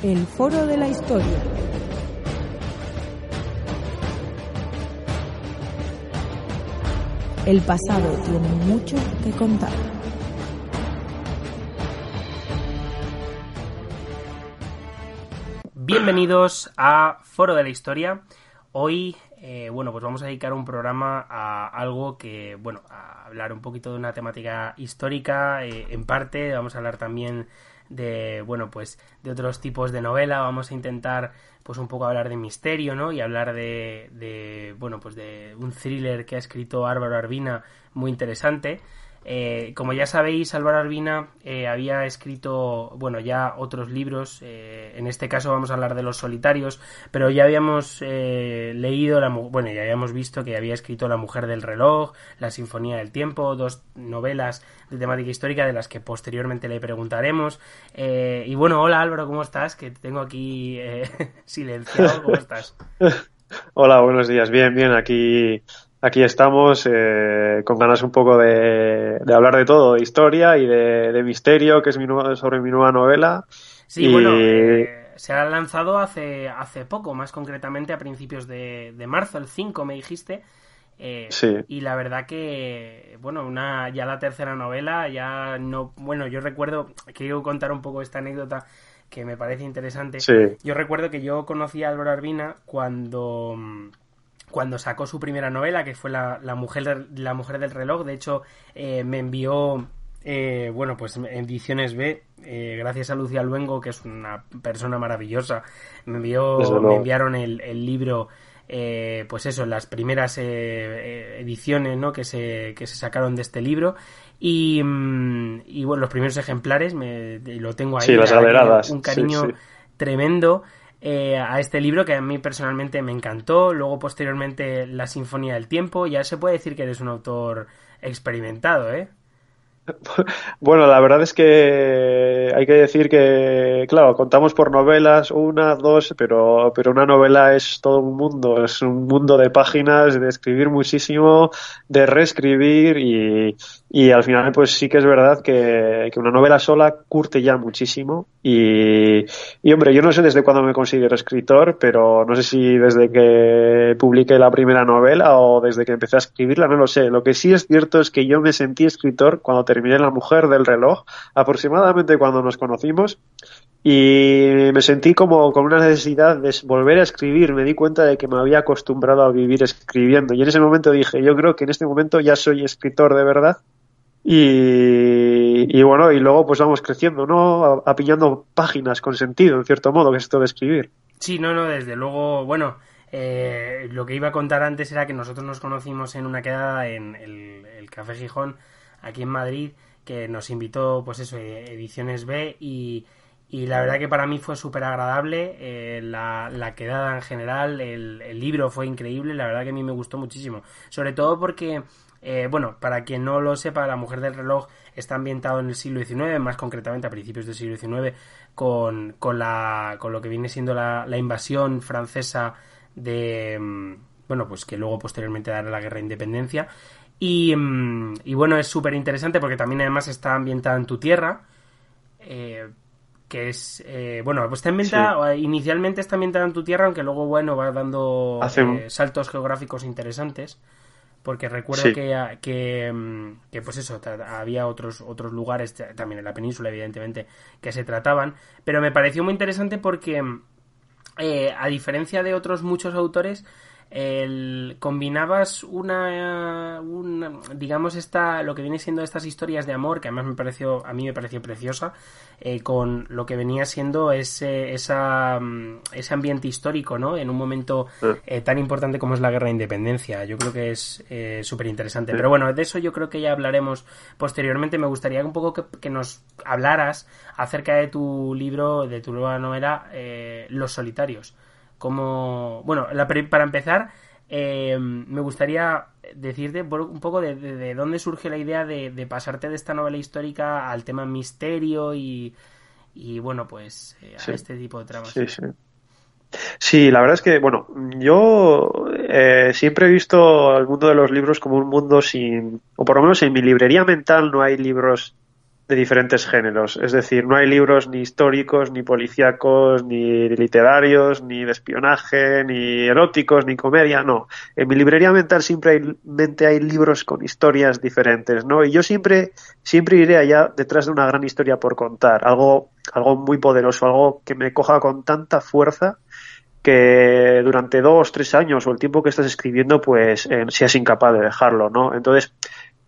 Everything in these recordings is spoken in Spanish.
El Foro de la Historia. El pasado tiene mucho que contar. Bienvenidos a Foro de la Historia. Hoy, eh, bueno, pues vamos a dedicar un programa a algo que, bueno, a hablar un poquito de una temática histórica, eh, en parte, vamos a hablar también de, bueno, pues de otros tipos de novela, vamos a intentar pues un poco hablar de misterio, ¿no? Y hablar de, de bueno, pues de un thriller que ha escrito Álvaro Arbina muy interesante. Eh, como ya sabéis, Álvaro Arbina eh, había escrito, bueno, ya otros libros, eh, en este caso vamos a hablar de Los Solitarios, pero ya habíamos leído, la, bueno, ya habíamos visto que había escrito La Mujer del Reloj, La Sinfonía del Tiempo, dos novelas de temática histórica de las que posteriormente le preguntaremos. y bueno, hola Álvaro, ¿cómo estás? Que te tengo aquí silenciado, ¿cómo estás? Hola, buenos días, bien, bien, aquí Aquí estamos eh, con ganas un poco de, hablar de todo, de historia y de, misterio, que es mi sobre mi nueva novela. Sí, bueno, eh, se ha lanzado hace, hace poco, más concretamente a principios de, marzo, el 5 me dijiste. Eh, sí. Y la verdad que, bueno, una ya la tercera novela, ya no, bueno, yo recuerdo, quiero contar un poco esta anécdota que me parece interesante. Sí. Yo recuerdo que yo conocí a Álvaro Arbina cuando cuando sacó su primera novela, que fue La, la mujer, la mujer del reloj. De hecho, eh, me envió, eh, bueno, pues ediciones B, eh, gracias a Lucía Luengo, que es una persona maravillosa, me, envió, me enviaron el, el libro. pues eso, las primeras ediciones ¿no? que, se, que se sacaron de este libro y, mm, y bueno, los primeros ejemplares me, lo tengo ahí. Sí, las Un cariño tremendo. Eh, a este libro que a mí personalmente me encantó. Luego, posteriormente, La Sinfonía del Tiempo. Ya se puede decir que eres un autor experimentado, ¿eh? Bueno, la verdad es que hay que decir que, claro, contamos por novelas, una, dos, pero, pero una novela es todo un mundo, es un mundo de páginas, de escribir muchísimo, de reescribir y, y al final pues sí que es verdad que, que una novela sola curte ya muchísimo y, hombre, yo no sé desde cuándo me considero escritor, pero no sé si desde que publiqué la primera novela o desde que empecé a escribirla, no lo sé. Lo que sí es cierto es que yo me sentí escritor cuando terminé La Mujer del Reloj, aproximadamente cuando nos conocimos, y me sentí como con una necesidad de volver a escribir. Me di cuenta de que me había acostumbrado a vivir escribiendo. Y en ese momento dije, yo creo que en este momento ya soy escritor de verdad y, bueno, y luego pues vamos creciendo, ¿no? Apillando páginas con sentido, en cierto modo, que es esto de escribir. Sí, no, no, desde luego, bueno, eh, lo que iba a contar antes era que nosotros nos conocimos en una quedada en el, Café Gijón, aquí en Madrid, que nos invitó, pues eso, Ediciones B, y, y la verdad que para mí fue súper agradable, eh, la, la, quedada en general, el, el libro fue increíble, la verdad que a mí me gustó muchísimo, sobre todo porque eh, bueno, para quien no lo sepa, La Mujer del Reloj está ambientado en el siglo XIX, más concretamente a principios del siglo XIX, con, con, la, con lo que viene siendo la, invasión francesa de. Mm, bueno, pues que luego posteriormente dará la guerra de independencia. Y, mm, y bueno, es súper interesante porque también además está ambientada en tu tierra. Eh, que es eh, bueno pues está ambientada inicialmente está ambientada en tu tierra aunque luego bueno va dando saltos geográficos interesantes porque recuerdo que, mm, que, pues eso, había otros, otros lugares, también en la península, evidentemente, que se trataban, pero me pareció muy interesante porque, mm, eh, a diferencia de otros muchos autores, el, combinabas una, digamos esta lo que viene siendo estas historias de amor que además me pareció a mí me pareció preciosa eh, con lo que venía siendo ese esa, mm, ese ambiente histórico no en un momento eh, tan importante como es la guerra de independencia. Yo creo que es eh, súper interesante pero bueno de eso yo creo que ya hablaremos posteriormente. Me gustaría un poco que, que nos hablaras acerca de tu libro de tu nueva novela Los solitarios como, bueno, para empezar, eh, me gustaría decirte un poco de, dónde surge la idea de, pasarte de esta novela histórica al tema misterio y, y bueno, pues eh, a este tipo de tramas. Sí, sí. Sí, la verdad es que, bueno, yo eh, siempre he visto el mundo de los libros como un mundo sin, o por lo menos en mi librería mental no hay libros de diferentes géneros. Es decir, no hay libros ni históricos, ni policíacos, ni literarios, ni de espionaje, ni eróticos, ni comedia, no. En mi librería mental siempre hay, hay libros con historias diferentes, ¿no? Y yo siempre, siempre iré allá detrás de una gran historia por contar, algo, algo muy poderoso, algo que me coja con tanta fuerza que durante dos, tres años o el tiempo que estás escribiendo, pues eh, seas incapaz de dejarlo, ¿no? Entonces,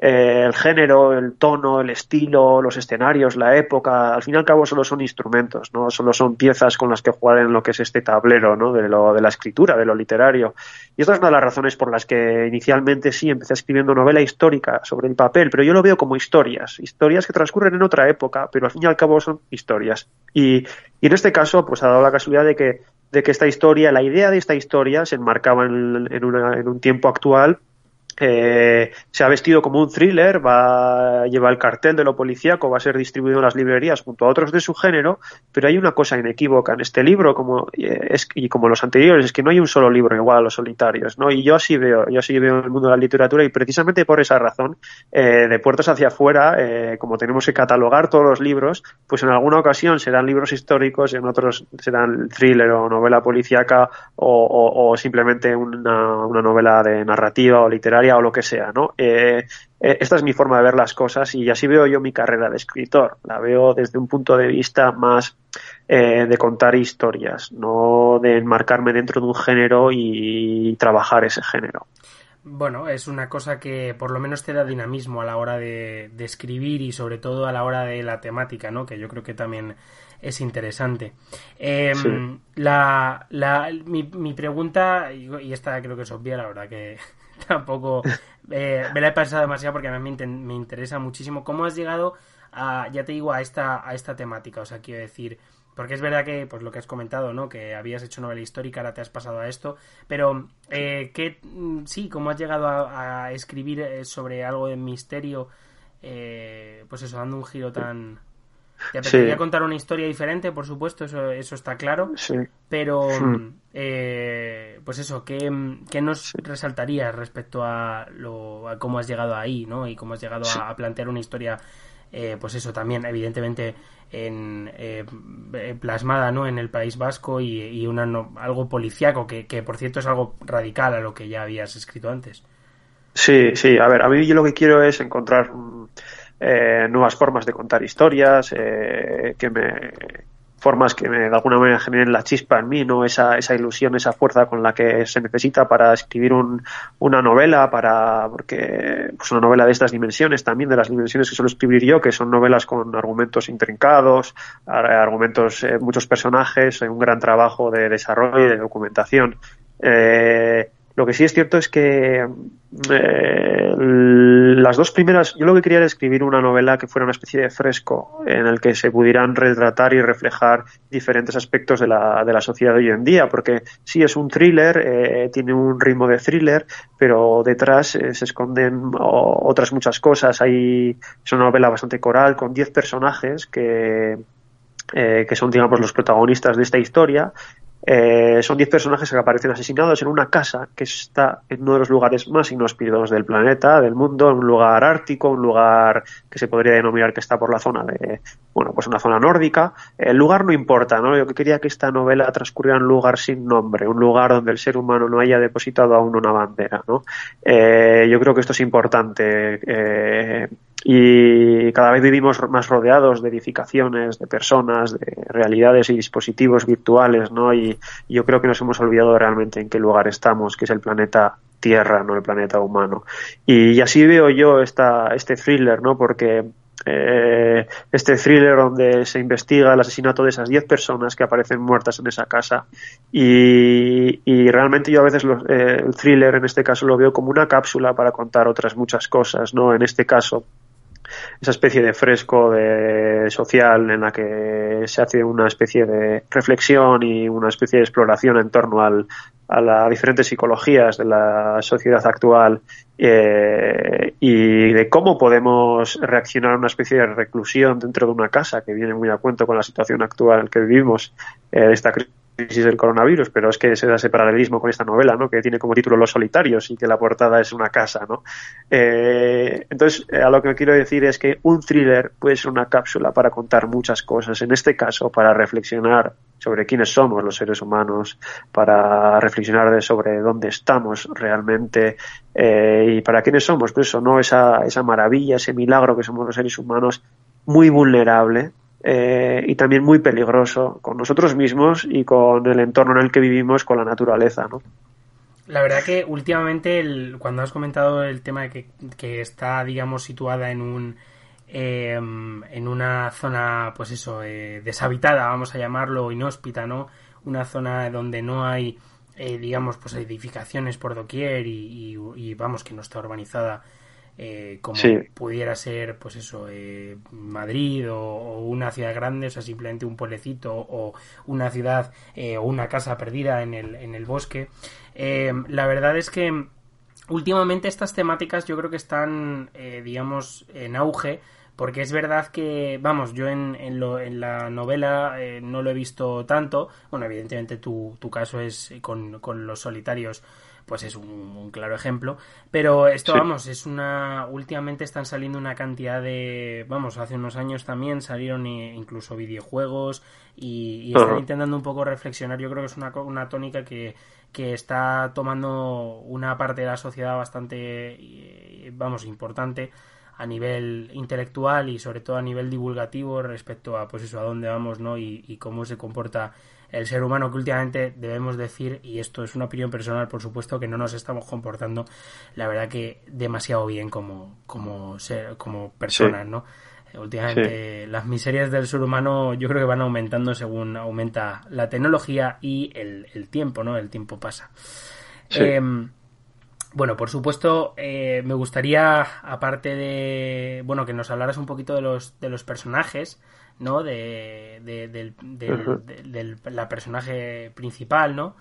eh, el género, el tono, el estilo, los escenarios, la época, al fin y al cabo solo son instrumentos, no solo son piezas con las que jugar en lo que es este tablero, ¿no? De lo de la escritura, de lo literario. Y esta es una de las razones por las que inicialmente sí empecé escribiendo novela histórica sobre el papel, pero yo lo veo como historias, historias que transcurren en otra época, pero al fin y al cabo son historias. Y, y en este caso, pues ha dado la casualidad de que de que esta historia, la idea de esta historia se enmarcaba en, en, un tiempo actual se ha vestido como un thriller, va lleva el cartel de lo policíaco, va a ser distribuido en las librerías junto a otros de su género, pero hay una cosa inequívoca en este libro como eh, es, y como los anteriores, es que no hay un solo libro igual a los solitarios, ¿no? Y yo así veo, yo así veo el mundo de la literatura y precisamente por esa razón, eh, de puertas hacia afuera, eh, como tenemos que catalogar todos los libros, pues en alguna ocasión serán libros históricos, en otros serán thriller o novela policíaca o, o, o simplemente una, una novela de narrativa o literaria o lo que sea, ¿no? Eh, eh, esta es mi forma de ver las cosas y así veo yo mi carrera de escritor. La veo desde un punto de vista más eh, de contar historias, no de enmarcarme dentro de un género y trabajar ese género. Bueno, es una cosa que por lo menos te da dinamismo a la hora de, de, escribir y sobre todo a la hora de la temática, ¿no? Que yo creo que también es interesante. Eh, sí. la, la, mi, mi, pregunta, y esta creo que es obvia, la verdad que tampoco eh, me la he pasado demasiado porque a mí me, interesa muchísimo. ¿Cómo has llegado a, ya te digo, a esta, a esta temática? O sea, quiero decir, porque es verdad que, pues lo que has comentado, ¿no? Que habías hecho novela histórica, ahora te has pasado a esto, pero eh, ¿qué, sí, cómo has llegado a, a escribir eh, sobre algo de misterio, eh, pues eso, dando un giro tan... Te apetecería sí. contar una historia diferente, por supuesto, eso, eso está claro. Sí. Pero, hmm. eh, pues eso, ¿qué, qué nos resaltarías respecto a, lo, a cómo has llegado ahí, ¿no? Y cómo has llegado a, a, plantear una historia, eh, pues eso, también, evidentemente, en, eh, plasmada, ¿no? En el País Vasco y, y una, no, algo policiaco, que, que, por cierto es algo radical a lo que ya habías escrito antes. Sí, sí, a ver, a mí yo lo que quiero es encontrar eh, nuevas formas de contar historias, eh, que me formas que me, de alguna manera generen la chispa en mí, ¿no? Esa, esa ilusión, esa fuerza con la que se necesita para escribir un, una novela, para, porque, pues una novela de estas dimensiones también, de las dimensiones que suelo escribir yo, que son novelas con argumentos intrincados, argumentos, eh, muchos personajes, un gran trabajo de desarrollo y de documentación. Eh, lo que sí es cierto es que eh, las dos primeras, yo lo que quería era escribir una novela que fuera una especie de fresco en el que se pudieran retratar y reflejar diferentes aspectos de la, de la sociedad de hoy en día, porque sí es un thriller, eh, tiene un ritmo de thriller, pero detrás eh, se esconden otras muchas cosas. Hay, es una novela bastante coral con 10 personajes que, eh, que son, digamos, los protagonistas de esta historia eh, son 10 personajes que aparecen asesinados en una casa que está en uno de los lugares más inhóspidos del planeta, del mundo, un lugar ártico, un lugar que se podría denominar que está por la zona de, bueno, pues una zona nórdica. El lugar no importa, ¿no? Yo quería que esta novela transcurriera en un lugar sin nombre, un lugar donde el ser humano no haya depositado aún una bandera, ¿no? Eh, yo creo que esto es importante. Eh, y cada vez vivimos más rodeados de edificaciones, de personas, de realidades y dispositivos virtuales, ¿no? Y, yo creo que nos hemos olvidado realmente en qué lugar estamos, que es el planeta Tierra, no el planeta humano. Y, y así veo yo esta, este thriller, ¿no? Porque eh, este thriller donde se investiga el asesinato de esas 10 personas que aparecen muertas en esa casa y, y realmente yo a veces lo, eh, el thriller en este caso lo veo como una cápsula para contar otras muchas cosas, ¿no? En este caso esa especie de fresco de social en la que se hace una especie de reflexión y una especie de exploración en torno al, a las diferentes psicologías de la sociedad actual eh, y de cómo podemos reaccionar a una especie de reclusión dentro de una casa que viene muy a cuento con la situación actual que vivimos, eh, esta crisis crisis del coronavirus, pero es que se da ese paralelismo con esta novela, ¿no? Que tiene como título Los solitarios y que la portada es una casa, ¿no? Eh, entonces, eh, a lo que quiero decir es que un thriller puede ser una cápsula para contar muchas cosas. En este caso, para reflexionar sobre quiénes somos los seres humanos, para reflexionar sobre dónde estamos realmente eh, y para quiénes somos, pues eso, ¿no? Esa, esa maravilla, ese milagro que somos los seres humanos, muy vulnerable, eh, y también muy peligroso con nosotros mismos y con el entorno en el que vivimos, con la naturaleza, ¿no? La verdad que últimamente, cuando has comentado el tema de que, está, digamos, situada en un em, en una zona, pues eso, eh, deshabitada, vamos a llamarlo, inhóspita, ¿no? Una zona donde no hay, eh, digamos, pues edificaciones por doquier y, vamos, que no está urbanizada eh, como pudiera ser, pues eso, eh, Madrid o, una ciudad grande, o sea, simplemente un pueblecito o una ciudad eh, o una casa perdida en el, en el bosque. la verdad es que últimamente estas temáticas yo creo que están, digamos, en auge. Porque es verdad que, vamos, yo en, en, lo, en la novela no lo he visto tanto. Bueno, evidentemente tu, tu caso es con, con los solitarios pues es un, claro ejemplo. Pero esto, vamos, es una. Últimamente están saliendo una cantidad de. Vamos, hace unos años también salieron incluso videojuegos y, están intentando un poco reflexionar. Yo creo que es una, una tónica que, que está tomando una parte de la sociedad bastante, eh, vamos, importante a nivel intelectual y sobre todo a nivel divulgativo respecto a pues eso a dónde vamos no y, y cómo se comporta el ser humano que últimamente debemos decir, y esto es una opinión personal, por supuesto, que no nos estamos comportando, la verdad que demasiado bien como, como, ser, como personas, ¿no? Últimamente las miserias del ser humano yo creo que van aumentando según aumenta la tecnología y el, tiempo, ¿no? El tiempo pasa. Em, bueno, por supuesto, eh, me gustaría, aparte de, bueno, que nos hablaras un poquito de los, de los personajes, ¿no? De, del, la personaje principal, ¿no?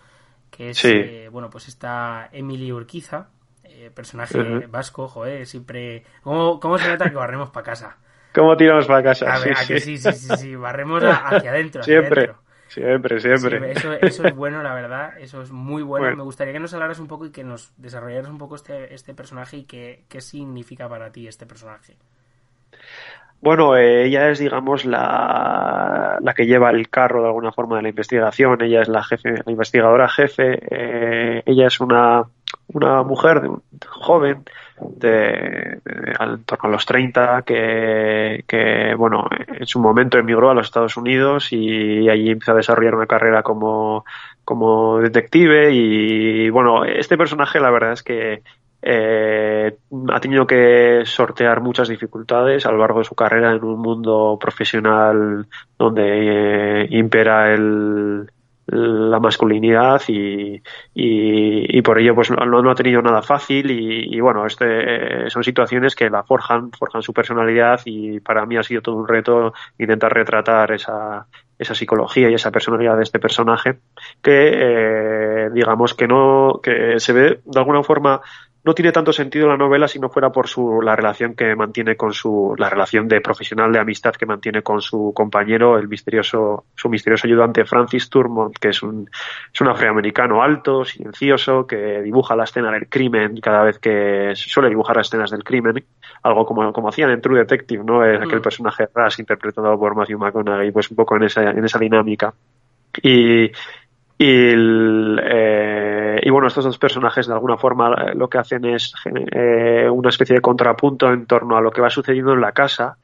Que es, eh, bueno, pues está Emily Urquiza, eh, personaje vasco, joder, siempre... ¿Cómo, ¿Cómo, se nota que barremos para casa? ¿Cómo tiramos para casa? sí, sí. sí, sí, sí, barremos hacia adentro. siempre. Siempre, siempre. eso, eso, es bueno, la verdad. Eso es muy bueno. Me gustaría que nos hablaras un poco y que nos desarrollaras un poco este, este personaje y qué, qué significa para ti este personaje. Bueno, eh, ella es, digamos, la, la, que lleva el carro de alguna forma de la investigación. Ella es la jefe, la investigadora jefe. Eh, ella es una, una mujer joven, de, en torno a los 30, que, que, bueno, en su momento emigró a los Estados Unidos y allí empezó a desarrollar una carrera como, como detective. Y bueno, este personaje, la verdad es que eh, ha tenido que sortear muchas dificultades a lo largo de su carrera en un mundo profesional donde eh, impera el, la masculinidad y, y, por ello pues no, no, ha tenido nada fácil y, y, bueno este son situaciones que la forjan forjan su personalidad y para mí ha sido todo un reto intentar retratar esa esa psicología y esa personalidad de este personaje que eh, digamos que no que se ve de alguna forma no tiene tanto sentido la novela si no fuera por su, la relación que mantiene con su, la relación de profesional de amistad que mantiene con su compañero, el misterioso, su misterioso ayudante Francis Turmont, que es un, es un afroamericano alto, silencioso, que dibuja la escena del crimen cada vez que suele dibujar las escenas del crimen, algo como, como hacían en True Detective, ¿no? Es aquel mm. personaje Ras interpretado por Matthew McConaughey, pues un poco en esa, en esa dinámica. Y, y, eh, y, bueno, estos dos personajes de alguna forma eh, lo que hacen es eh, una especie de contrapunto en torno a lo que va sucediendo en la casa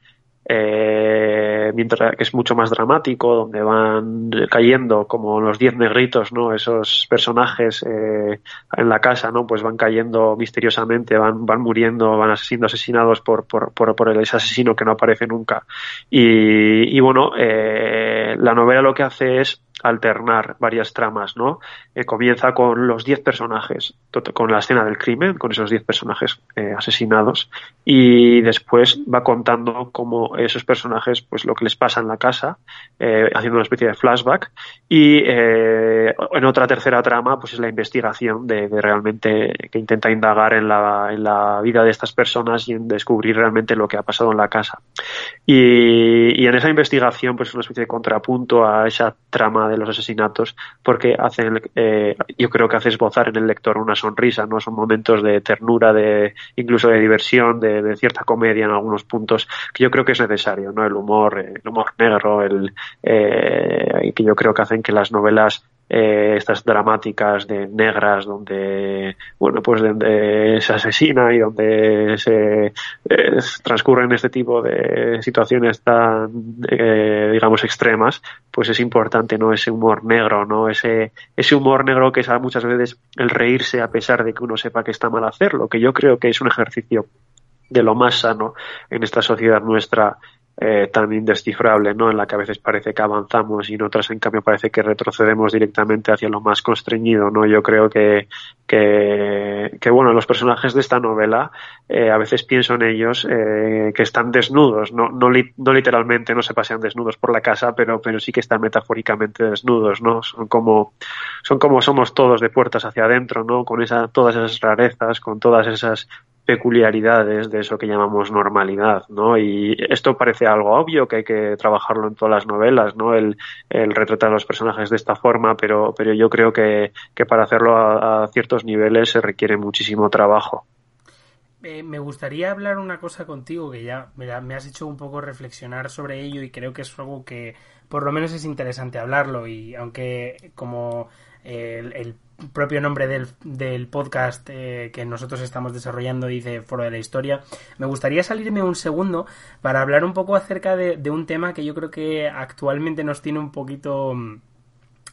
eh, mientras que es mucho más dramático, donde van cayendo como los diez negritos, ¿no? Esos personajes eh, en la casa, ¿no? Pues van cayendo misteriosamente, van, van muriendo, van siendo asesinados por, por, por, por ese asesino que no aparece nunca. Y, y bueno, eh, la novela lo que hace es alternar varias tramas, ¿no? Eh, comienza con los diez personajes, con la escena del crimen, con esos diez personajes eh, asesinados, y después va contando cómo esos personajes, pues lo que les pasa en la casa, eh, haciendo una especie de flashback. Y en otra tercera trama, pues es la investigación de, realmente que intenta indagar en la, en la, vida de estas personas y en descubrir realmente lo que ha pasado en la casa. Y en esa investigación, pues es una especie de contrapunto a esa trama de los asesinatos, porque hacen, eh, yo creo que hace esbozar en el lector una sonrisa, ¿no? Son momentos de ternura, de incluso de diversión, de, cierta comedia en algunos puntos, que yo creo que es necesario, ¿no? El humor, el humor negro, el, eh, que yo creo que hacen que las novelas eh, estas dramáticas de negras donde bueno pues donde se asesina y donde se eh, transcurren este tipo de situaciones tan eh, digamos extremas pues es importante no ese humor negro no ese ese humor negro que es muchas veces el reírse a pesar de que uno sepa que está mal hacerlo que yo creo que es un ejercicio de lo más sano en esta sociedad nuestra eh, tan indescifrable, ¿no? En la que a veces parece que avanzamos y en otras, en cambio, parece que retrocedemos directamente hacia lo más constreñido, ¿no? Yo creo que, que, que bueno, los personajes de esta novela, eh, a veces pienso en ellos eh, que están desnudos, no, no, no, literalmente, no se pasean desnudos por la casa, pero, pero sí que están metafóricamente desnudos, ¿no? Son como, son como somos todos de puertas hacia adentro, ¿no? Con esa, todas esas rarezas, con todas esas peculiaridades de eso que llamamos normalidad, ¿no? Y esto parece algo obvio que hay que trabajarlo en todas las novelas, ¿no? El, el retratar a los personajes de esta forma, pero, pero yo creo que, que para hacerlo a, ciertos niveles se requiere muchísimo trabajo. Eh, me gustaría hablar una cosa contigo que ya me, has hecho un poco reflexionar sobre ello y creo que es algo que por lo menos es interesante hablarlo y aunque como el propio nombre del, del podcast eh, que nosotros estamos desarrollando dice Foro de la Historia. Me gustaría salirme un segundo para hablar un poco acerca de, de un tema que yo creo que actualmente nos tiene un poquito... Mm,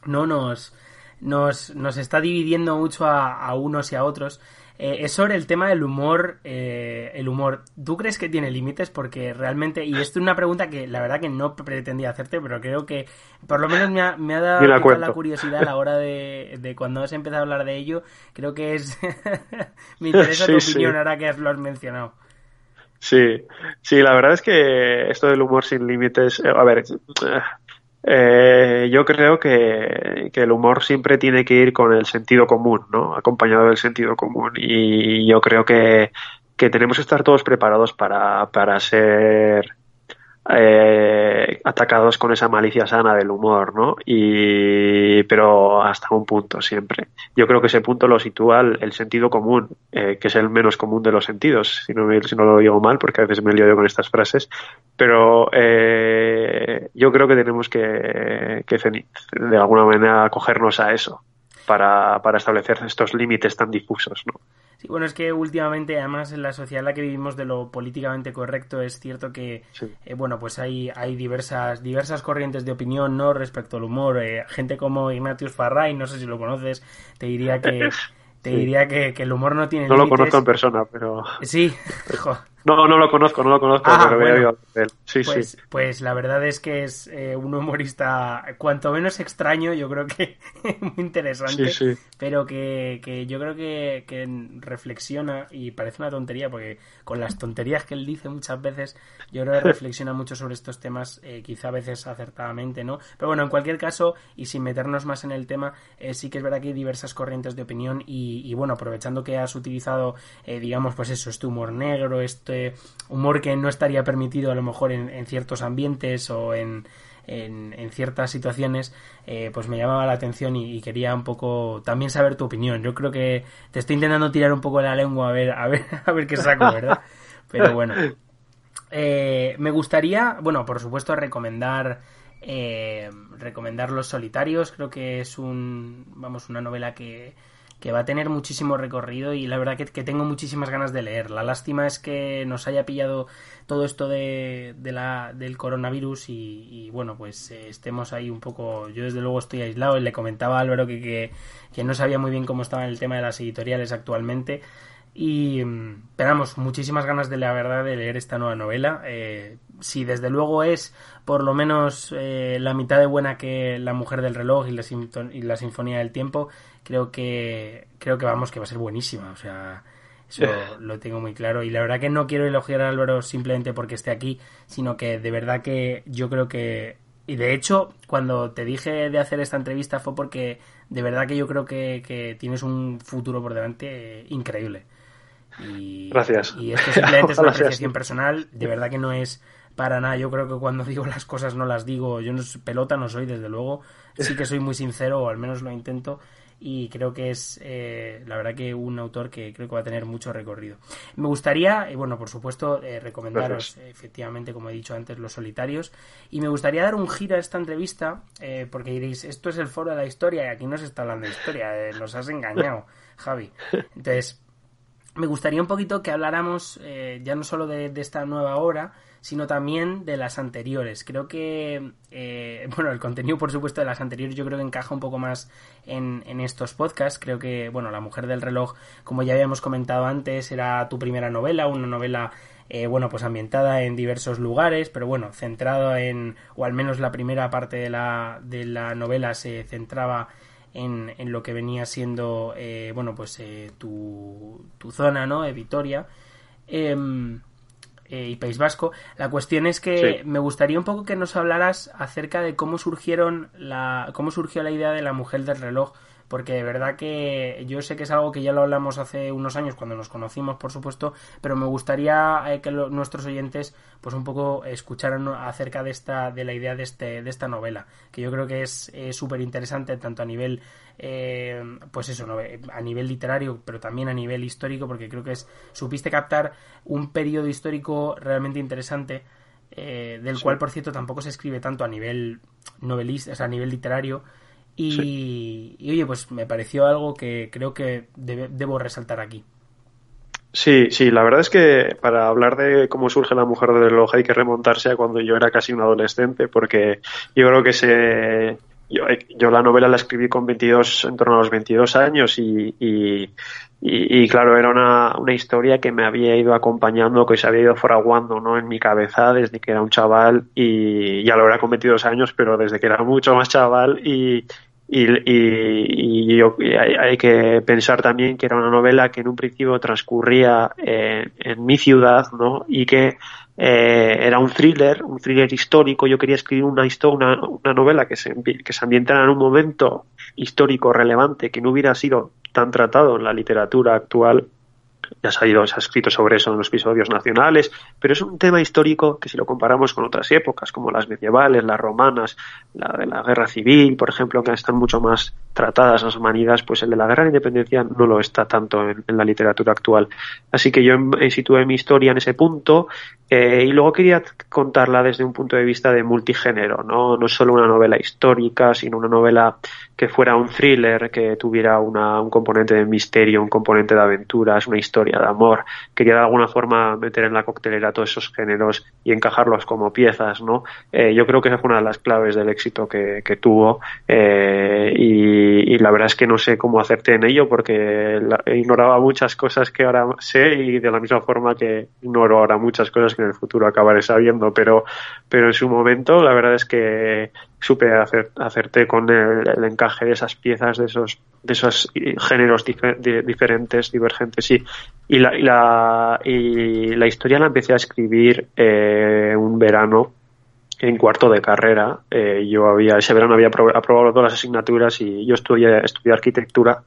no nos... Nos, nos está dividiendo mucho a, a unos y a otros eh, es sobre el tema del humor. Eh, el humor, ¿tú crees que tiene límites? Porque realmente, y esto es una pregunta que la verdad que no pretendía hacerte, pero creo que por lo menos me ha, me ha dado la, curiosidad a la hora de, de, cuando has empezado a hablar de ello. Creo que es. me interesa tu opinión ahora que lo has mencionado. Sí, sí, la verdad es que esto del humor sin límites, eh, a ver, eh, yo creo que, que, el humor siempre tiene que ir con el sentido común, ¿no? Acompañado del sentido común. Y yo creo que, que tenemos que estar todos preparados para, para ser eh, atacados con esa malicia sana del humor, ¿no? Y, pero hasta un punto siempre. Yo creo que ese punto lo sitúa el, sentido común, eh, que es el menos común de los sentidos, si no, si no lo digo mal, porque a veces me lío con estas frases, pero eh, yo creo que tenemos que, que de alguna manera acogernos a eso para, para establecer estos límites tan difusos, ¿no? Sí, bueno, es que últimamente, además, en la sociedad en la que vivimos de lo políticamente correcto, es cierto que, eh, bueno, pues hay, hay diversas, diversas corrientes de opinión, ¿no? Respecto al humor. Eh, gente como Ignatius Farray, no sé si lo conoces, te diría que, te diría que, el humor no tiene No lo conozco en persona, pero... Sí, No, no lo conozco, no lo conozco, ah, pero bueno, Sí, pues, sí. Pues la verdad es que es eh, un humorista cuanto menos extraño, yo creo que muy interesante, sí, pero que, que, yo creo que, que, reflexiona y parece una tontería, porque con las tonterías que él dice muchas veces, yo creo que reflexiona mucho sobre estos temas, eh, quizá a veces acertadamente, ¿no? Pero bueno, en cualquier caso, y sin meternos más en el tema, eh, sí que es verdad que hay diversas corrientes de opinión y, y bueno, aprovechando que has utilizado, digamos, pues eso, este humor negro, este este humor que no estaría permitido a lo mejor en, ciertos ambientes o en, en, ciertas situaciones, eh, pues me llamaba la atención y, quería un poco también saber tu opinión. Yo creo que te estoy intentando tirar un poco la lengua a ver, a ver, a ver qué saco, ¿verdad? Pero bueno. Eh, me gustaría, bueno, por supuesto, recomendar eh, recomendar Los Solitarios. Creo que es un, vamos, una novela que, que va a tener muchísimo recorrido y la verdad que, tengo muchísimas ganas de leer. La lástima es que nos haya pillado todo esto de, la, del coronavirus y, bueno, pues eh, estemos ahí un poco... Yo desde luego estoy aislado y le comentaba a Álvaro que, que, no sabía muy bien cómo estaba el tema de las editoriales actualmente. Y esperamos muchísimas ganas de la verdad de leer esta nueva novela. Eh, si desde luego es por lo menos eh, la mitad de buena que La Mujer del Reloj y la, y la Sinfonía del Tiempo, creo que creo que vamos que va a ser buenísima o sea Eso lo tengo muy claro. Y la verdad que no quiero elogiar a Álvaro simplemente porque esté aquí, sino que de verdad que yo creo que. Y de hecho, cuando te dije de hacer esta entrevista fue porque de verdad que yo creo que, tienes un futuro por delante increíble. Y, Gracias. Y esto simplemente es una apreciación personal. De verdad que no es para nada. Yo creo que cuando digo las cosas no las digo. Yo no pelota no soy, desde luego. Sí que soy muy sincero, o al menos lo intento y creo que es eh, la verdad que un autor que creo que va a tener mucho recorrido. Me gustaría, y bueno, por supuesto, eh, recomendaros efectivamente, como he dicho antes, Los Solitarios, y me gustaría dar un giro a esta entrevista, eh, porque diréis, esto es el foro de la historia y aquí no se está hablando de historia, nos has engañado, Javi. Entonces, me gustaría un poquito que habláramos ya no solo de, de esta nueva obra, sino también de las anteriores. Creo que, eh, bueno, el contenido, por supuesto, de las anteriores yo creo que encaja un poco más en, en estos podcasts. Creo que, bueno, La Mujer del Reloj, como ya habíamos comentado antes, era tu primera novela, una novela eh, bueno, pues ambientada en diversos lugares, pero bueno, centrado en, o al menos la primera parte de la, de la novela se centraba en, en lo que venía siendo, eh, bueno, pues tu, tu zona, ¿no? Vitoria. Eh, y País Vasco. La cuestión es que me gustaría un poco que nos hablaras acerca de cómo surgieron la, cómo surgió la idea de la mujer del reloj porque de verdad que yo sé que es algo que ya lo hablamos hace unos años cuando nos conocimos, por supuesto, pero me gustaría eh, que nuestros oyentes pues un poco escucharan acerca de esta de la idea de este de esta novela, que yo creo que es súper interesante tanto a nivel eh, pues eso, a nivel literario, pero también a nivel histórico, porque creo que es supiste captar un periodo histórico realmente interesante. Eh, del cual por cierto tampoco se escribe tanto a nivel novelista, o sea, a nivel literario, y, oye, pues me pareció algo que creo que debo resaltar aquí. Sí, sí, la verdad es que para hablar de cómo surge la mujer del reloj hay que remontarse a cuando yo era casi un adolescente, porque yo creo que se, yo, yo la novela la escribí con 22, en torno a los 22 años y, y, y, claro, era una, una, historia que me había ido acompañando, que se había ido fraguando ¿no? en mi cabeza desde que era un chaval y ya lo era con 22 años, pero desde que era mucho más chaval y, y, hay, que pensar también que era una novela que en un principio transcurría en mi ciudad, ¿no? Y que eh, era un thriller, un thriller histórico. Yo quería escribir una, una, una novela que se, que se ambientara en un momento histórico relevante que no hubiera sido tan tratado en la literatura actual ya se ha, ido, se ha escrito sobre eso en los episodios nacionales, pero es un tema histórico que si lo comparamos con otras épocas, como las medievales, las romanas, la de la guerra civil, por ejemplo, que están mucho más tratadas las humanidades, pues el de la guerra de independencia no lo está tanto en, la literatura actual. Así que yo situé mi historia en ese punto eh, y luego quería contarla desde un punto de vista de multigénero, ¿no? no solo una novela histórica, sino una novela que fuera un thriller, que tuviera una, un componente de misterio, un componente de aventuras, una historia de amor. Quería de alguna forma meter en la coctelera todos esos géneros y encajarlos como piezas, ¿no? Eh, yo creo que esa fue una de las claves del éxito que, tuvo eh, y, y, la verdad es que no sé cómo hacerte en ello porque ignoraba muchas cosas que ahora sé y de la misma forma que ignoro ahora muchas cosas que en el futuro acabaré sabiendo, pero, pero en su momento la verdad es que supe hacerte con el, encaje de esas piezas, de esos, de esos géneros diferentes, divergentes. Y, y, la, y, la, y la historia la empecé a escribir eh, un verano en cuarto de carrera. Eh, yo había, ese verano había aprobado todas las asignaturas y yo estudié, estudié arquitectura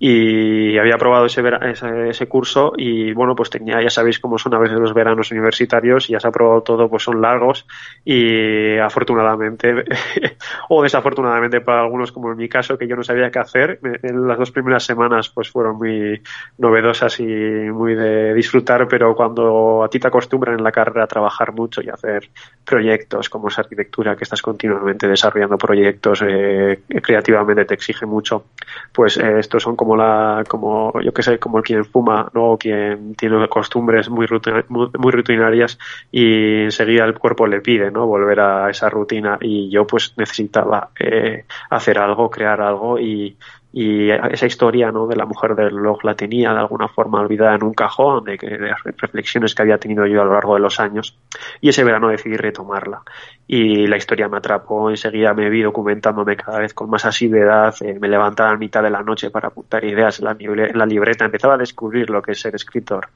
y había aprobado ese, ese, ese, curso y bueno, pues tenía, ya sabéis cómo son a veces los veranos universitarios y ya se ha aprobado todo, pues son largos y afortunadamente o desafortunadamente para algunos como en mi caso que yo no sabía qué hacer, en las dos primeras semanas pues fueron muy novedosas y muy de disfrutar, pero cuando a ti te acostumbran en la carrera a trabajar mucho y hacer proyectos como es arquitectura, que estás continuamente desarrollando proyectos, eh, creativamente te exige mucho, pues eh, estos son como la, como yo que sé, como quien fuma, ¿no? quien tiene costumbres muy, muy, rutinarias y enseguida el cuerpo le pide, ¿no? Volver a esa rutina y yo pues necesitaba eh, hacer algo, crear algo y, y esa historia ¿no? de la mujer del reloj la tenía de alguna forma olvidada en un cajón de reflexiones que había tenido yo a lo largo de los años y ese verano decidí retomarla. Y la historia me atrapó enseguida me vi documentándome cada vez con más asiduidad eh, me levantaba a mitad de la noche para apuntar ideas en la, en la libreta empezaba a descubrir lo que es ser escritor.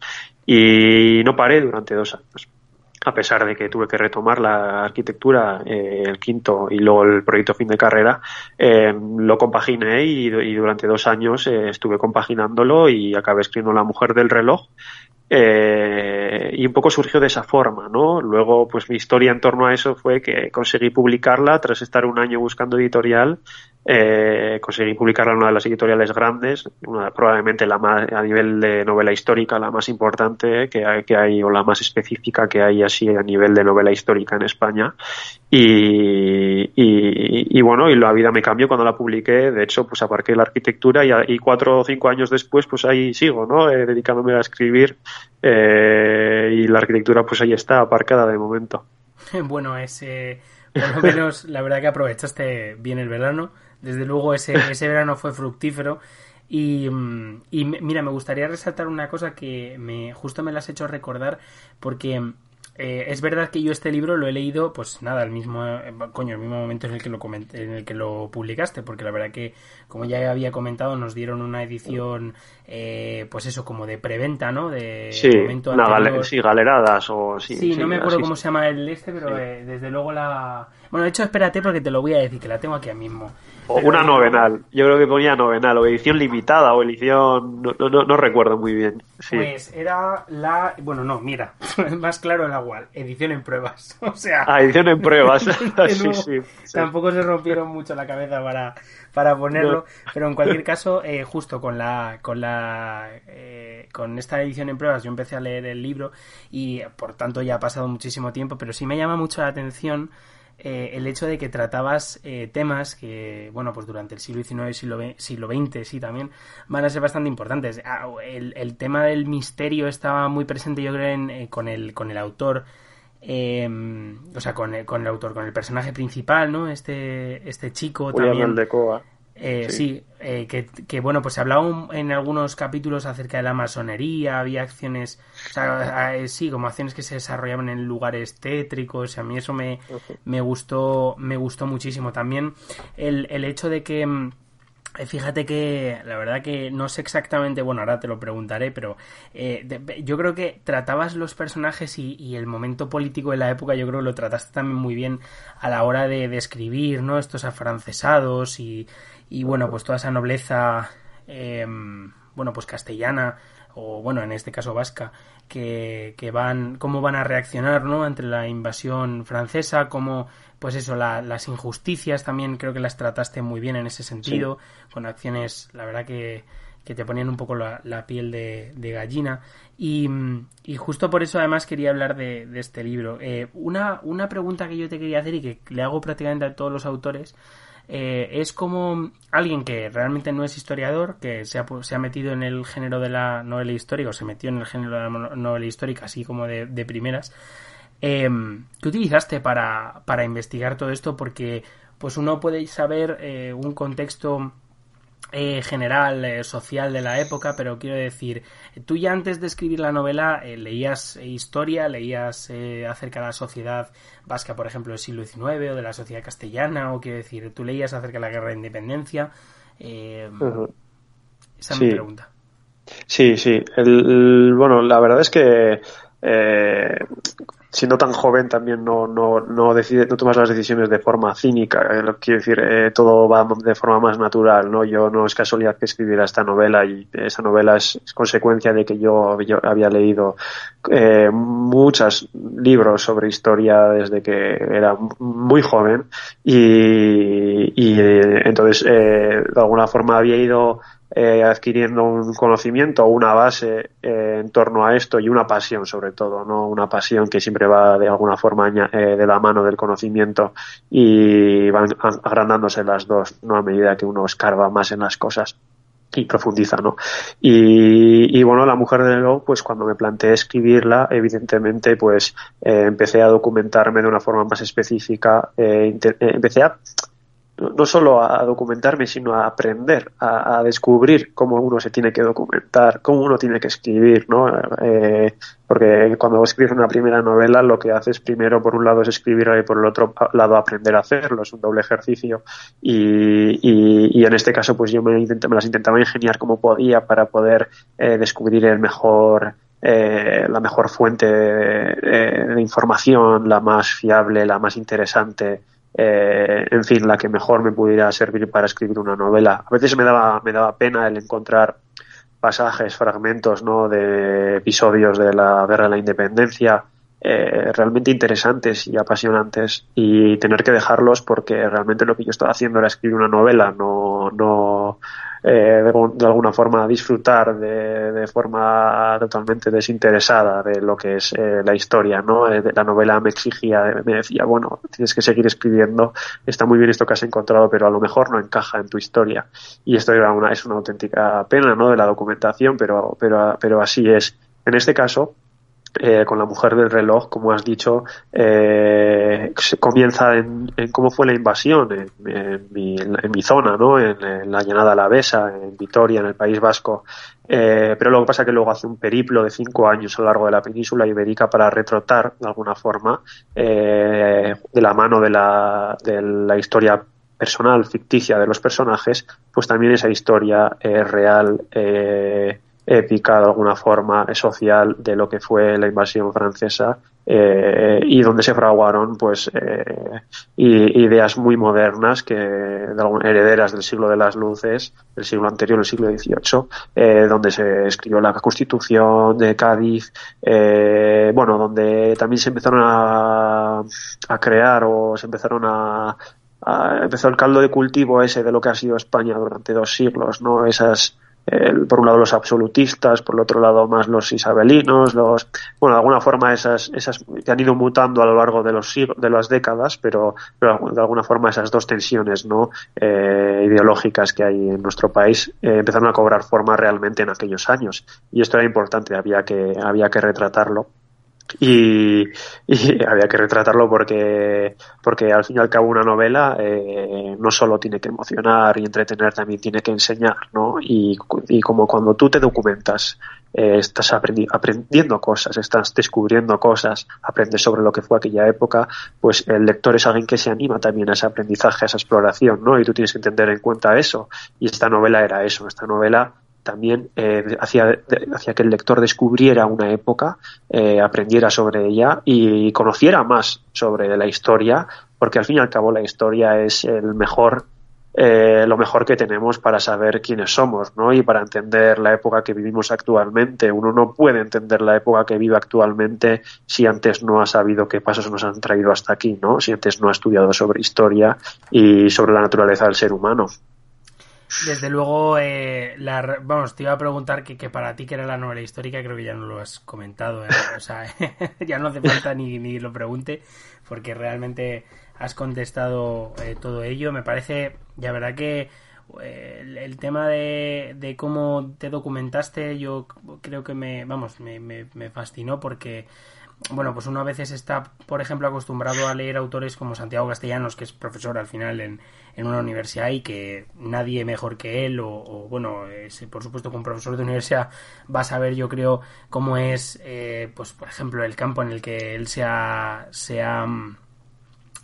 Y no paré durante dos años a pesar de que tuve que retomar la arquitectura, eh, el quinto y luego el proyecto fin de carrera, eh, lo compaginé y, durante dos años eh, estuve compaginándolo y acabé escribiendo La mujer del reloj. y un poco surgió de esa forma, ¿no? Luego, pues mi historia en torno a eso fue que conseguí publicarla tras estar un año buscando editorial eh, conseguí publicarla en una de las editoriales grandes, probablemente la más, a nivel de novela histórica, la más importante que hay, que hay, o la más específica que hay así a nivel de novela histórica en España. Y, y, bueno, y la vida me cambió cuando la publiqué. De hecho, pues aparqué la arquitectura y, cuatro o cinco años después, pues ahí sigo, ¿no? Eh, dedicándome a escribir. Eh, y la arquitectura, pues ahí está, aparcada de momento. Bueno, ese, por lo menos, la verdad que aprovechaste bien el verano desde luego ese, ese verano fue fructífero. Y, mm, y, mira, me gustaría resaltar una cosa que me justo me la has hecho recordar porque eh, es verdad que yo este libro lo he leído, pues nada, el mismo, eh, coño, el mismo momento en el que lo comenté, en el que lo publicaste, porque la verdad que, como ya había comentado, nos dieron una edición, eh, pues eso, como de preventa, ¿no? De sí, sí, galeradas o sí. Sí, no me acuerdo cómo se llama el este, pero desde luego la. Bueno, de hecho, espérate porque te lo voy a decir, que la tengo aquí mismo. O una novenal. Yo creo que ponía novenal o edición limitada o edición. No, no, no recuerdo muy bien. Pues era la. Bueno, no, mira. Más claro el agua. Edición en pruebas. O sea. Ah, edición en pruebas. sí, sí, Tampoco se rompieron mucho la cabeza para, para ponerlo. Pero en cualquier caso, eh, justo con la. Con la. Eh, con esta edición en pruebas, yo empecé a leer el libro y por tanto ya ha pasado muchísimo tiempo. Pero sí me llama mucho la atención eh, el hecho de que tratabas eh, temas que, bueno, pues durante el siglo XIX siglo, siglo XX, sí, también van a ser bastante importantes. Ah, el, tema del misterio estaba muy presente, yo creo, eh, con, el, con el autor. Em, o sea, con el, con el autor, con el personaje principal, ¿no? Este, este chico también. De Coa. Eh, sí, eh, que, bueno, pues se hablaba en algunos capítulos acerca de la masonería, había acciones, o sea, eh, sí, como acciones que se desarrollaban en lugares tétricos, a mí eso me, me gustó, me gustó muchísimo. También el, el hecho de que mm, Fíjate que la verdad que no sé exactamente, bueno, ahora te lo preguntaré, pero yo creo que tratabas los personajes y, el momento político de la época, yo creo que lo trataste también muy bien a la hora de, describir, ¿no? Estos afrancesados y, y bueno, pues toda esa nobleza, em, bueno, pues castellana, o bueno, en este caso vasca, que, que, van, cómo van a reaccionar, ¿no? Ante la invasión francesa, cómo, pues eso, las injusticias también creo que las trataste muy bien en ese sentido, con acciones, la verdad que, que te ponían un poco la, piel de, gallina. Y, y, justo por eso además quería hablar de, de este libro. Eh, una, una pregunta que yo te quería hacer y que le hago prácticamente a todos los autores eh, es como alguien que realmente no es historiador, que se ha, se ha, metido en el género de la novela histórica, o se metió en el género de la novela histórica, así como de, primeras. Eh, ¿Qué utilizaste para, para, investigar todo esto? Porque pues uno puede saber eh, un contexto eh, general, eh, social de la época, pero quiero decir, tú ya antes de escribir la novela eh, leías historia, leías acerca de la sociedad vasca, por ejemplo, del siglo XIX o de la sociedad castellana, o quiero decir, tú leías acerca de la guerra de independencia. Esa es mi pregunta. Sí, sí. El, bueno, la verdad es que siendo tan joven también no, no, no, decide, no tomas las decisiones de forma cínica. Eh, quiero decir, eh, todo va de forma más natural, ¿no? Yo no es casualidad que escribiera esta novela y esa novela es, consecuencia de que yo, había leído eh, muchos libros sobre historia desde que era muy joven y, y entonces de alguna forma había ido eh, adquiriendo un conocimiento o una base eh, en torno a esto y una pasión sobre todo, ¿no? Una pasión que siempre va de alguna forma eh, de la mano del conocimiento y van agrandándose las dos, ¿no? A medida que uno escarba más en las cosas y profundiza, ¿no? Y, y bueno, La Mujer de Lobo, pues cuando me planteé escribirla, evidentemente, pues empecé a documentarme de una forma más específica, empecé a no solo a documentarme, sino a aprender, a, descubrir cómo uno se tiene que documentar, cómo uno tiene que escribir, ¿no? Eh, porque cuando escribes una primera novela, lo que haces primero, por un lado, es escribirla y por el otro lado, aprender a hacerlo. Es un doble ejercicio. Y, y, en este caso, pues yo me, me las intentaba ingeniar como podía para poder eh, descubrir el mejor eh, la mejor fuente de, información, la más fiable, la más interesante, eh, en fin, la que mejor me pudiera servir para escribir una novela. A veces me daba, me daba pena el encontrar pasajes, fragmentos, ¿no? De episodios de la guerra de la independencia eh, realmente interesantes y apasionantes y tener que dejarlos porque realmente lo que yo estaba haciendo era escribir una novela, no, no eh, de, alguna forma disfrutar de, de, forma totalmente desinteresada de lo que es eh, la historia, ¿no? la novela me exigía, me decía, bueno, tienes que seguir escribiendo, está muy bien esto que has encontrado, pero a lo mejor no encaja en tu historia. Y esto era una, es una auténtica pena, ¿no? De la documentación, pero, pero, pero así es. En este caso, eh, con la mujer del reloj, como has dicho, eh, comienza en, cómo fue la invasión en, mi, zona, ¿no? En, la llanada alavesa, en Vitoria, en el País Vasco. Eh, pero lo que pasa es que luego hace un periplo de cinco años a lo largo de la península ibérica para retrotar, de alguna forma, de la mano de la, de la historia personal, ficticia de los personajes, pues también esa historia real épica de alguna forma social de lo que fue la invasión francesa eh, y donde se fraguaron pues eh, ideas muy modernas que herederas del siglo de las luces del siglo anterior el siglo XVIII eh, donde se escribió la Constitución de Cádiz bueno donde también se empezaron a, a crear o se empezaron a, empezó el caldo de cultivo ese de lo que ha sido España durante dos siglos no esas por un lado los absolutistas, por el otro lado más los isabelinos, los, bueno, de alguna forma esas, esas que han ido mutando a lo largo de los de las décadas, pero, de alguna forma esas dos tensiones, ¿no? Eh, ideológicas que hay en nuestro país eh, empezaron a cobrar forma realmente en aquellos años y esto era importante, había que, había que retratarlo y, había que retratarlo porque, porque al fin y al cabo una novela eh, no solo tiene que emocionar y entretener, también tiene que enseñar, ¿no? Y, y como cuando tú te documentas, eh, estás aprendiendo cosas, estás descubriendo cosas, aprendes sobre lo que fue aquella época, pues el lector es alguien que se anima también a ese aprendizaje, a esa exploración, ¿no? Y tú tienes que entender en cuenta eso. Y esta novela era eso, esta novela también eh, hacía, que el lector descubriera una época, eh, aprendiera sobre ella y conociera más sobre la historia, porque al fin y al cabo la historia es el mejor, eh, lo mejor que tenemos para saber quiénes somos, ¿no? Y para entender la época que vivimos actualmente. Uno no puede entender la época que vive actualmente si antes no ha sabido qué pasos nos han traído hasta aquí, ¿no? Si antes no ha estudiado sobre historia y sobre la naturaleza del ser humano. Desde luego, eh, la, vamos, te iba a preguntar que, que, para ti que era la novela histórica, creo que ya no lo has comentado, ¿eh? o sea, ya no hace falta ni, ni lo pregunte, porque realmente has contestado eh, todo ello. Me parece, ya verdad que el, el, tema de, de, cómo te documentaste, yo creo que me, vamos, me, me, me fascinó porque bueno, pues uno a veces está, por ejemplo, acostumbrado a leer autores como Santiago Castellanos, que es profesor al final en, en una universidad y que nadie mejor que él, o, bueno, por supuesto, como profesor de universidad va a saber, yo creo, cómo es, eh, pues por ejemplo, el campo en el que él se ha, se ha,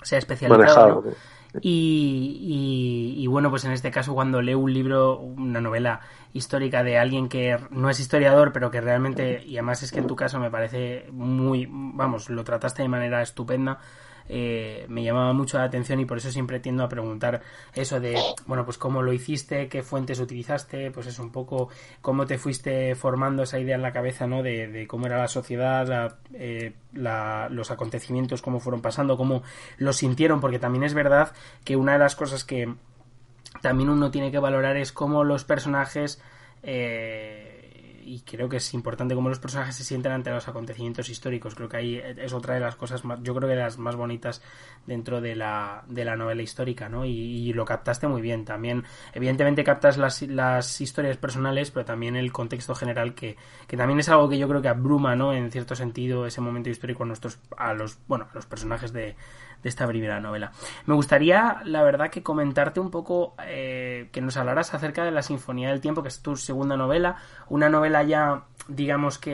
se ha especializado. Y, y, bueno, pues en este caso cuando leo un libro, una novela histórica de alguien que no es historiador, pero que realmente, y además es que en tu caso me parece muy, vamos, lo trataste de manera estupenda, eh, me llamaba mucho la atención y por eso siempre tiendo a preguntar eso de, bueno, pues cómo lo hiciste, qué fuentes utilizaste, pues es un poco cómo te fuiste formando esa idea en la cabeza, ¿no? De, cómo era la sociedad, eh, los acontecimientos, cómo fueron pasando, cómo lo sintieron, porque también es verdad que una de las cosas que también uno tiene que valorar es cómo los personajes eh, y creo que es importante cómo los personajes se sienten ante los acontecimientos históricos. Creo que ahí es otra de las cosas más, yo creo que las más bonitas dentro de la, de la novela histórica, ¿no? Y, lo captaste muy bien. También, evidentemente captas las, las historias personales, pero también el contexto general que, que también es algo que yo creo que abruma, ¿no? En cierto sentido, ese momento histórico a nuestros, a los, bueno, a los personajes de, de esta primera novela. Me gustaría, la verdad, que comentarte un poco, eh, que nos hablaras acerca de la Sinfonía del Tiempo, que es tu segunda novela, una novela ya, digamos que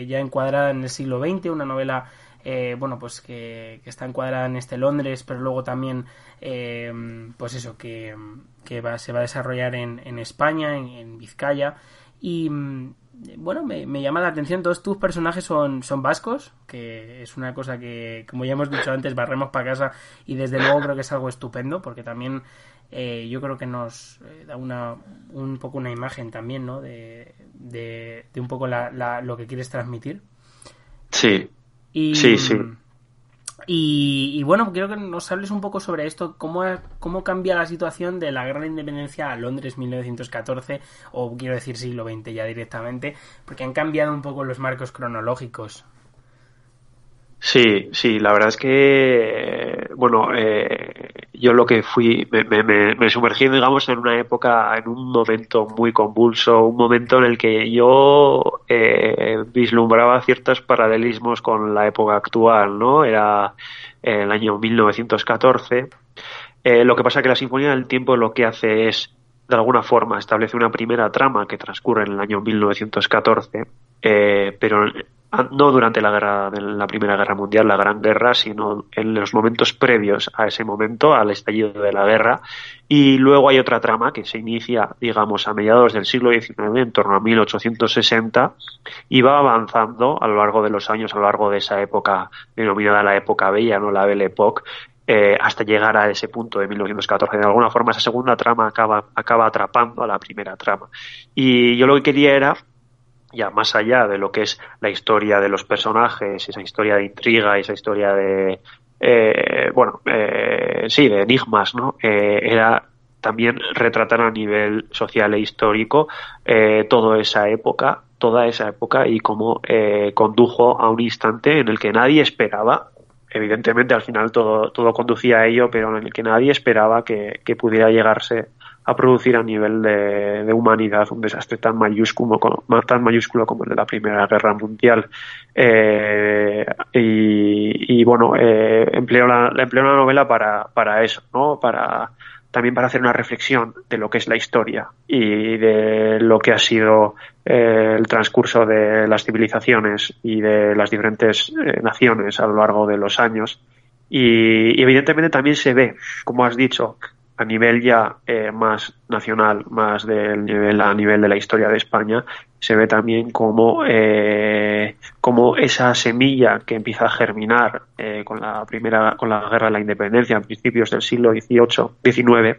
eh, ya encuadrada en el siglo XX, una novela eh, bueno, pues que, está encuadrada en este Londres, pero luego también, pues eso, que, va, se va a desarrollar en, en España, en, en, Vizcaya. Y, bueno, me, llama la atención, todos tus personajes son, son vascos, que es una cosa que, como ya hemos dicho antes, barremos para casa y desde luego creo que es algo estupendo, porque también eh, yo creo que nos eh, da una, un poco una imagen también, ¿no? De, de, un poco la, lo que quieres transmitir. Sí. Y, sí, sí. Y, bueno, quiero que nos hables un poco sobre esto, cómo, cómo cambia la situación de la de Independencia a Londres 1914, o quiero decir siglo XX ya directamente, porque han cambiado un poco los marcos cronológicos. Sí, sí, la verdad es que, bueno, eh, yo lo que fui, me, me, sumergí, digamos, en una época, en un momento muy convulso, un momento en el que yo eh, vislumbraba ciertos paralelismos con la época actual, ¿no? Era el año 1914. Eh, lo que pasa que la Sinfonía del Tiempo lo que hace es, de alguna forma, establece una primera trama que transcurre en el año 1914, eh, pero no durante la guerra de la Primera Guerra Mundial, la Gran Guerra, sino en los momentos previos a ese momento, al estallido de la guerra. Y luego hay otra trama que se inicia, digamos, a mediados del siglo XIX, en torno a 1860, y va avanzando a lo largo de los años, a lo largo de esa época denominada la época bella, no la Belle Époque, eh, hasta llegar a ese punto de 1914. De alguna forma, esa segunda trama acaba, acaba atrapando a la primera trama. Y yo lo que quería era ya más allá de lo que es la historia de los personajes, esa historia de intriga, esa historia de, eh, bueno, eh, sí, de enigmas, ¿no? Eh, era también retratar a nivel social e histórico eh, toda esa época, toda esa época y cómo eh, condujo a un instante en el que nadie esperaba evidentemente al final todo, todo conducía a ello, pero en el que nadie esperaba que, que pudiera llegarse a producir a nivel de, humanidad un desastre tan mayúsculo, tan mayúsculo como el de la Primera Guerra Mundial. Eh, y, bueno, eh, empleo la, empleo la novela para, para eso, ¿no? Para, también para hacer una reflexión de lo que es la historia y de lo que ha sido eh, el transcurso de las civilizaciones y de las diferentes eh, naciones a lo largo de los años. y, evidentemente también se ve, como has dicho, a nivel ya eh, más nacional, más del nivel a nivel de la historia de España, se ve también como, eh, como esa semilla que empieza a germinar eh, con la primera, con la guerra de la independencia a principios del siglo XVIII, XIX,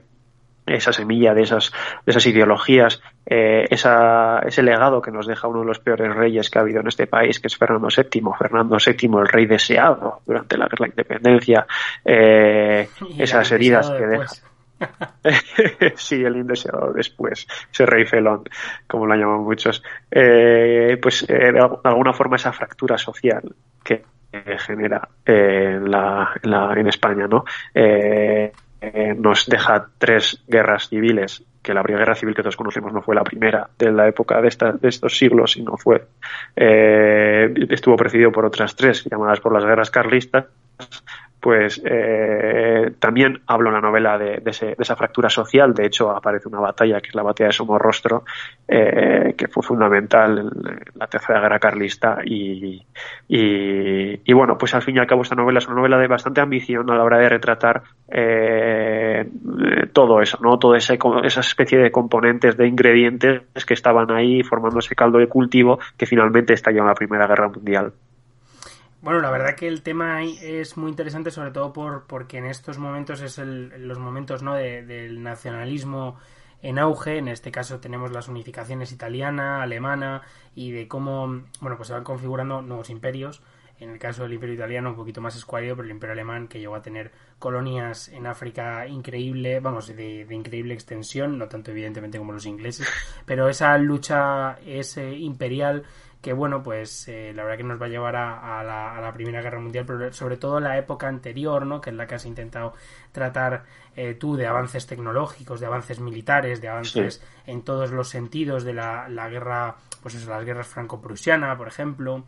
esa semilla de esas, de esas ideologías, eh, esa, ese legado que nos deja uno de los peores reyes que ha habido en este país, que es Fernando VII, Fernando VII, el rey deseado durante la, la independencia, eh, esas heridas que deja. sí, el indeseado después, ese rey felón, como lo llaman muchos. Eh, pues eh, de alguna forma esa fractura social que genera eh, en, la, en, España, ¿no? nos deja tres guerras civiles que la primera guerra civil que todos conocemos no fue la primera de la época de, de estos siglos, sino fue estuvo precedido por otras tres llamadas por las guerras carlistas, pues eh, también hablo en la novela de, esa fractura social. De hecho, aparece una batalla que es la batalla de Somorrostro, eh, que fue fundamental en la tercera guerra carlista. Y, bueno, pues al fin y al cabo esta novela es una novela de bastante ambición a la hora de retratar eh, todo eso, ¿no? Toda esa especie de componentes, de ingredientes que estaban ahí formando ese caldo de cultivo que finalmente estalló en la Primera Guerra Mundial. Bueno, la verdad que el tema es muy interesante, sobre todo por, porque en estos momentos es el, los momentos ¿no? del nacionalismo en auge. En este caso tenemos las unificaciones italiana, alemana y de cómo bueno pues se van configurando nuevos imperios. En el caso del imperio italiano un poquito más escuálido, pero el imperio alemán que llegó a tener colonias en África increíble, vamos, de, increíble extensión, no tanto evidentemente como los ingleses, pero esa lucha es imperial que bueno, pues eh, la verdad que nos va a llevar a, la, Primera Guerra Mundial, pero sobre todo la época anterior, ¿no? Que es la que has intentado tratar eh, tú de avances tecnológicos, de avances militares, de avances en todos los sentidos de la, la guerra, pues eso, las guerras franco-prusiana, por ejemplo,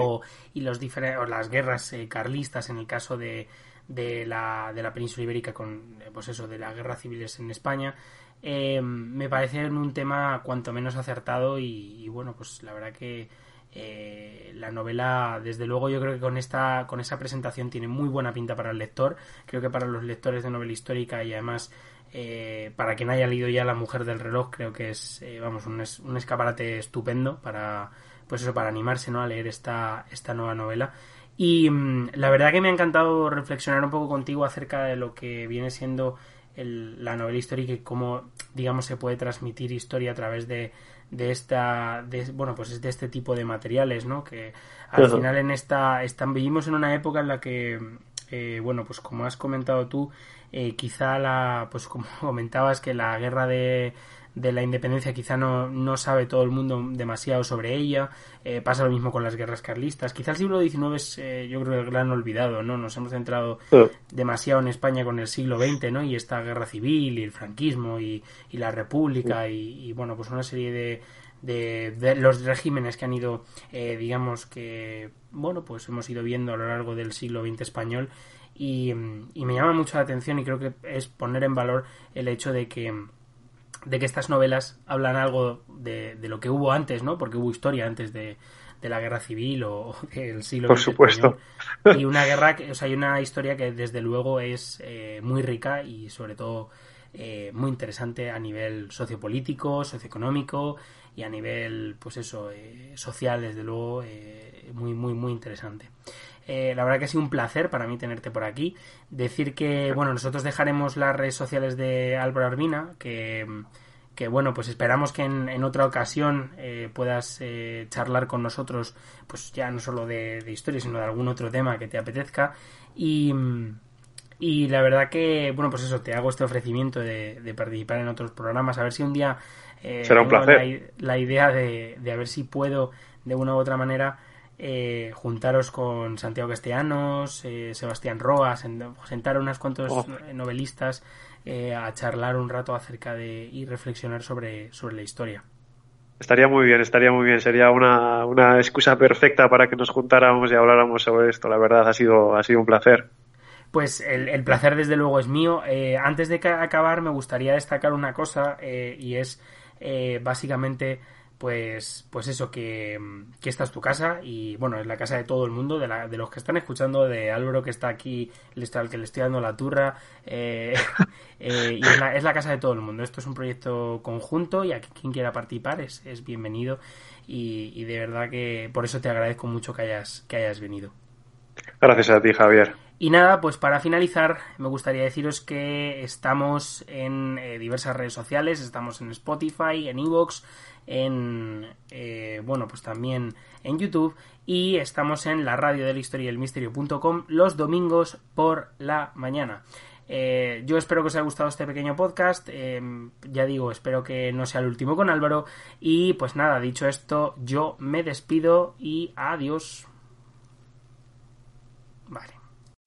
o, y los o las guerras eh, carlistas en el caso de, de, la, de la península ibérica con, pues eso, de las guerras civiles en España. Eh, me parece un tema cuanto menos acertado y, bueno, pues la verdad que eh, la novela, desde luego yo creo que con esta, con esa presentación tiene muy buena pinta para el lector, creo que para los lectores de novela histórica y además eh, para quien haya leído ya La mujer del reloj creo que es, vamos, un, un, escaparate estupendo para, pues eso, para animarse ¿no? a leer esta, esta nueva novela. Y mm, la verdad que me ha encantado reflexionar un poco contigo acerca de lo que viene siendo la novela histórica y cómo, digamos, se puede transmitir historia a través de, de esta, de, bueno, pues de este tipo de materiales, ¿no? Que al final en esta, están, vivimos en una época en la que, eh, bueno, pues como has comentado tú, eh, quizá la, pues como comentabas que la guerra de de la independencia quizá no, no sabe todo el mundo demasiado sobre ella. Eh, pasa lo mismo con las guerras carlistas. Quizá el siglo XIX es, eh, yo creo, el gran olvidado, ¿no? Nos hemos centrado demasiado en España con el siglo XX, ¿no? Y esta guerra civil y el franquismo y, y la república y, bueno, pues una serie de, de, los regímenes que han ido, eh, digamos que, bueno, pues hemos ido viendo a lo largo del siglo XX español. Y, y me llama mucho la atención y creo que es poner en valor el hecho de que de que estas novelas hablan algo de, lo que hubo antes, ¿no? Porque hubo historia antes de, la guerra civil o, del siglo Por supuesto. Y una guerra, o sea, hay una historia que desde luego es eh, muy rica y sobre todo eh, muy interesante a nivel sociopolítico, socioeconómico y a nivel, pues eso, eh, social, desde luego, muy, muy, muy interesante. Eh, la verdad que ha sido un placer para mí tenerte por aquí. Decir que, bueno, nosotros dejaremos las redes sociales de Álvaro Armina, que, bueno, pues esperamos que en, otra ocasión eh, puedas eh, charlar con nosotros, pues ya no solo de, historia, sino de algún otro tema que te apetezca. Y, y la verdad que, bueno, pues eso, te hago este ofrecimiento de, participar en otros programas, a ver si un día... Será un placer. La, la idea de, de a ver si puedo, de una u otra manera, eh, juntaros con Santiago Castellanos, eh, Sebastián Roas, sentar a unos cuantos oh. novelistas eh, a charlar un rato acerca de y reflexionar sobre, sobre la historia. Estaría muy bien, estaría muy bien. Sería una, una excusa perfecta para que nos juntáramos y habláramos sobre esto. La verdad, ha sido, ha sido un placer. Pues el, el placer desde luego es mío. antes de acabar me gustaría destacar una cosa y es básicamente pues, pues eso, que, que, esta es tu casa y bueno, es la casa de todo el mundo, de, la, de los que están escuchando, de Álvaro que está aquí, al que le estoy dando la turra, eh, eh, y es la, es la, casa de todo el mundo. Esto es un proyecto conjunto y a quien quiera participar es, es bienvenido y, y, de verdad que por eso te agradezco mucho que hayas, que hayas venido. Gracias a ti, Javier. Y nada, pues para finalizar, me gustaría deciros que estamos en eh, diversas redes sociales, estamos en Spotify, en Evox, en eh, bueno pues también en YouTube. Y estamos en la radio de la historia y el misterio.com los domingos por la mañana. Eh, yo espero que os haya gustado este pequeño podcast. Eh, ya digo espero que no sea el último con Álvaro. Y pues nada dicho esto yo me despido y adiós